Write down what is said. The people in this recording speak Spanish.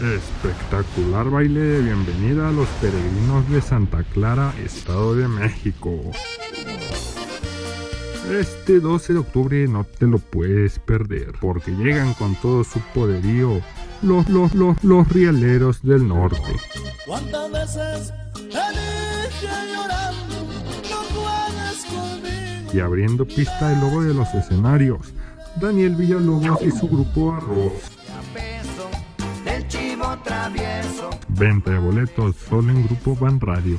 Espectacular baile de bienvenida a los peregrinos de Santa Clara, Estado de México. Este 12 de octubre no te lo puedes perder, porque llegan con todo su poderío los, los, los, los rieleros del norte. ¿Cuántas veces Y abriendo pista el logo de los escenarios, Daniel Villalobos y su grupo Arroz. Venta de boletos solo en Grupo Van Radio.